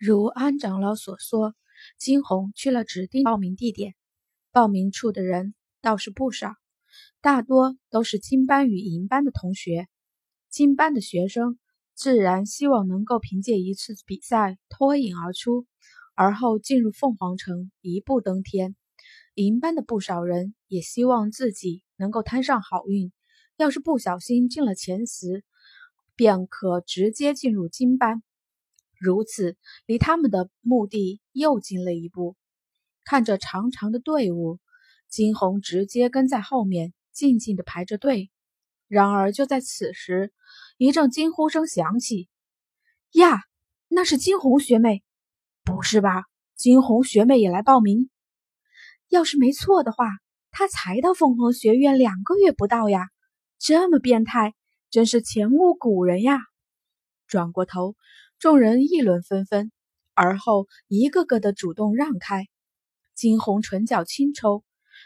如安长老所说，金红去了指定报名地点，报名处的人倒是不少，大多都是金班与银班的同学。金班的学生自然希望能够凭借一次比赛脱颖而出，而后进入凤凰城一步登天。银班的不少人也希望自己能够摊上好运，要是不小心进了前十，便可直接进入金班。如此，离他们的目的又近了一步。看着长长的队伍，金红直接跟在后面，静静的排着队。然而，就在此时，一阵惊呼声响起：“呀，那是金红学妹！不是吧？金红学妹也来报名？要是没错的话，她才到凤凰学院两个月不到呀！这么变态，真是前无古人呀！”转过头。众人议论纷纷，而后一个个的主动让开。金红唇角轻抽，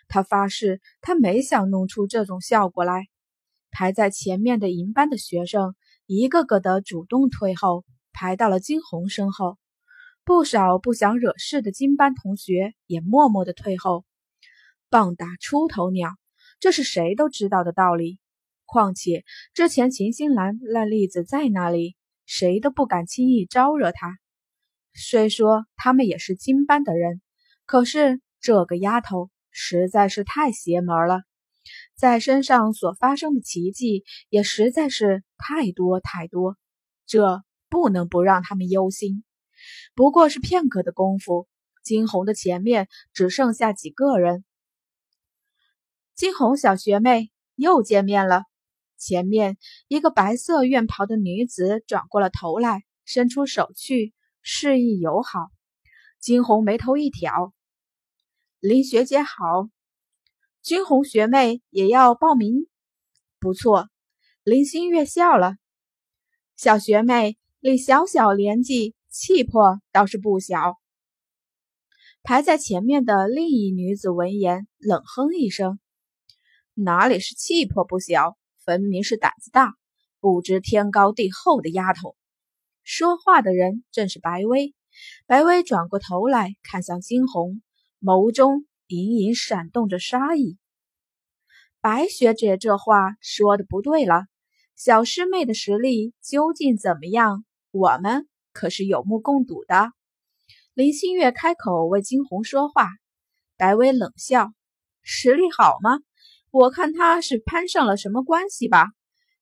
他发誓他没想弄出这种效果来。排在前面的银班的学生一个个的主动退后，排到了金红身后。不少不想惹事的金班同学也默默的退后。棒打出头鸟，这是谁都知道的道理。况且之前秦心兰那例子在那里。谁都不敢轻易招惹她。虽说他们也是金班的人，可是这个丫头实在是太邪门了，在身上所发生的奇迹也实在是太多太多，这不能不让他们忧心。不过是片刻的功夫，金红的前面只剩下几个人。金红小学妹又见面了。前面一个白色院袍的女子转过了头来，伸出手去示意友好。金红眉头一挑：“林学姐好，金红学妹也要报名？不错。”林心月笑了：“小学妹，你小小年纪，气魄倒是不小。”排在前面的另一女子闻言，冷哼一声：“哪里是气魄不小？”分明是胆子大、不知天高地厚的丫头。说话的人正是白薇。白薇转过头来看向金红，眸中隐隐闪动着杀意。白学姐这话说的不对了，小师妹的实力究竟怎么样？我们可是有目共睹的。林心月开口为金红说话，白薇冷笑：“实力好吗？”我看他是攀上了什么关系吧？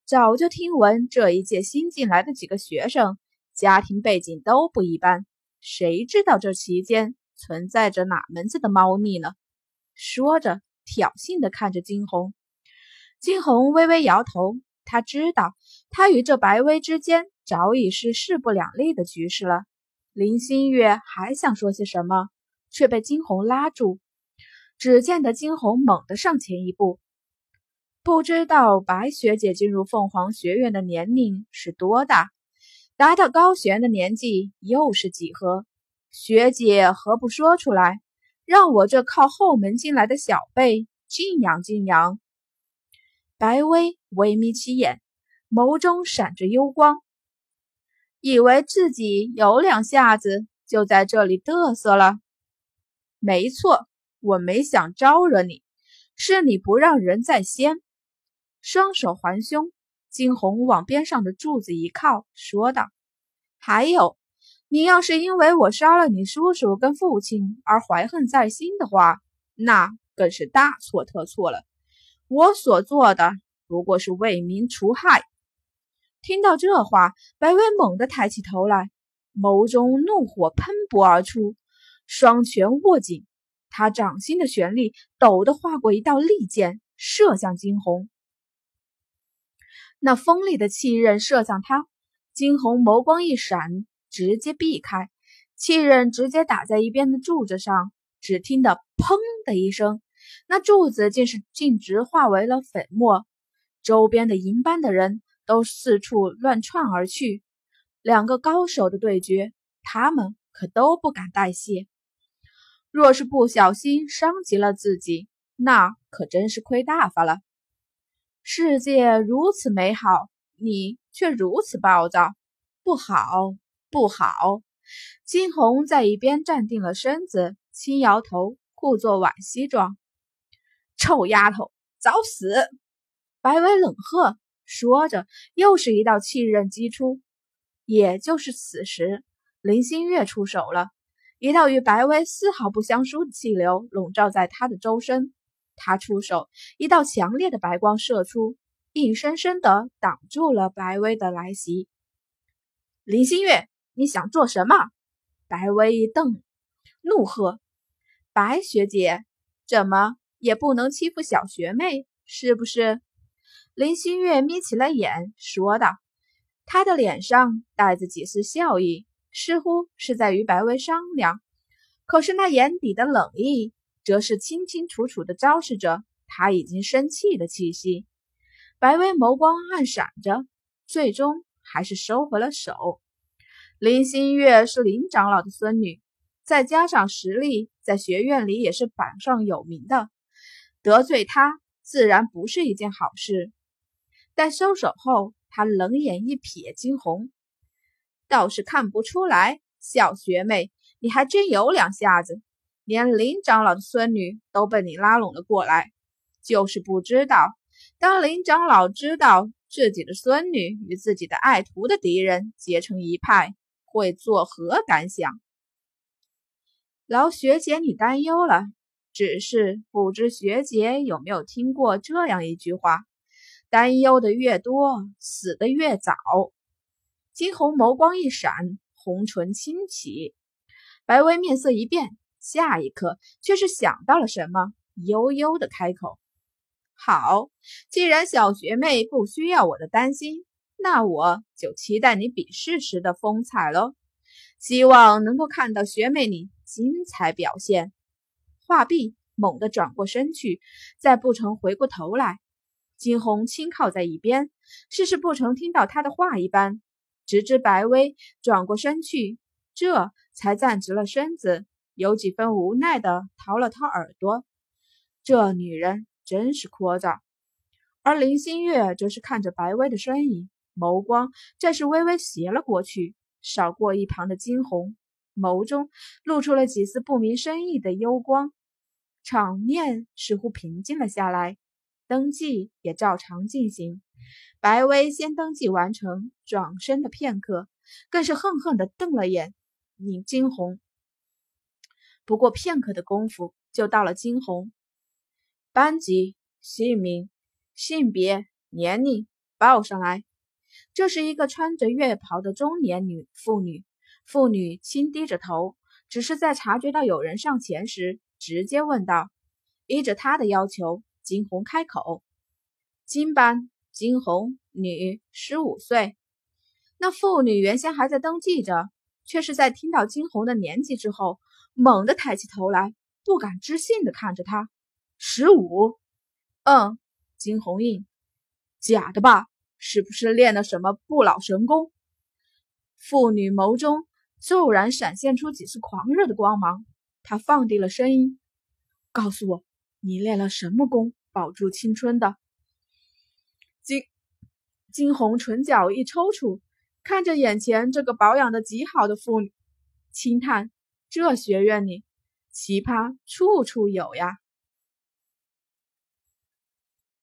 早就听闻这一届新进来的几个学生家庭背景都不一般，谁知道这其间存在着哪门子的猫腻呢？说着，挑衅的看着金红。金红微微摇头，他知道他与这白薇之间早已是势不两立的局势了。林心月还想说些什么，却被金红拉住。只见得金红猛地上前一步，不知道白学姐进入凤凰学院的年龄是多大，达到高悬的年纪又是几何？学姐何不说出来，让我这靠后门进来的小辈敬仰敬仰？白薇微眯起眼，眸中闪着幽光，以为自己有两下子就在这里嘚瑟了。没错。我没想招惹你，是你不让人在先。双手环胸，金红往边上的柱子一靠，说道：“还有，你要是因为我杀了你叔叔跟父亲而怀恨在心的话，那更是大错特错了。我所做的不过是为民除害。”听到这话，白薇猛地抬起头来，眸中怒火喷薄而出，双拳握紧。他掌心的旋力陡地划过一道利箭，射向金红。那锋利的气刃射向他，金红眸光一闪，直接避开，气刃直接打在一边的柱子上。只听得“砰”的一声，那柱子竟是径直化为了粉末。周边的银班的人都四处乱窜而去。两个高手的对决，他们可都不敢怠懈。若是不小心伤及了自己，那可真是亏大发了。世界如此美好，你却如此暴躁，不好，不好！金红在一边站定了身子，轻摇头，故作惋惜状：“臭丫头，找死！”白薇冷喝，说着，又是一道气刃击出。也就是此时，林心月出手了，一道与白薇丝毫不相输的气流笼罩在她的周身。她出手，一道强烈的白光射出，硬生生的挡住了白薇的来袭。林心月，你想做什么？白薇一瞪，怒喝：“白学姐，怎么也不能欺负小学妹，是不是？”林心月眯起了眼，说道：“她的脸上带着几丝笑意，似乎是在与白薇商量。可是那眼底的冷意，则是清清楚楚地昭示着她已经生气的气息。”白薇眸光暗闪着，最终还是收回了手。林心月是林长老的孙女，再加上实力，在学院里也是榜上有名的，得罪她自然不是一件好事。但收手后，他冷眼一瞥金红，倒是看不出来。小学妹，你还真有两下子，连林长老的孙女都被你拉拢了过来。就是不知道，当林长老知道自己的孙女与自己的爱徒的敌人结成一派，会作何感想？劳学姐你担忧了，只是不知学姐有没有听过这样一句话。担忧的越多，死的越早。金红眸光一闪，红唇轻启，白薇面色一变，下一刻却是想到了什么，悠悠的开口：“好，既然小学妹不需要我的担心，那我就期待你比试时的风采喽。希望能够看到学妹你精彩表现。”话毕，猛地转过身去，再不曾回过头来。金红轻靠在一边，似是不曾听到他的话一般，直至白薇转过身去，这才站直了身子，有几分无奈的掏了掏耳朵。这女人真是聒噪。而林心月则是看着白薇的身影，眸光再是微微斜了过去，扫过一旁的金红，眸中露出了几丝不明深意的幽光。场面似乎平静了下来。登记也照常进行。白薇先登记完成，转身的片刻，更是恨恨地瞪了眼你金红。不过片刻的功夫，就到了金红班级、姓名、性别、年龄报上来。这是一个穿着月袍的中年女妇女。妇女轻低着头，只是在察觉到有人上前时，直接问道：“依着她的要求。”金红开口：“金班金红，女，十五岁。”那妇女原先还在登记着，却是在听到金红的年纪之后，猛地抬起头来，不敢置信的看着他：“十五？嗯。”金红应：“假的吧？是不是练了什么不老神功？”妇女眸中骤然闪现出几丝狂热的光芒，她放低了声音：“告诉我，你练了什么功？”保住青春的金红唇角一抽搐，看着眼前这个保养的极好的妇女，轻叹：这学院里奇葩处处有呀。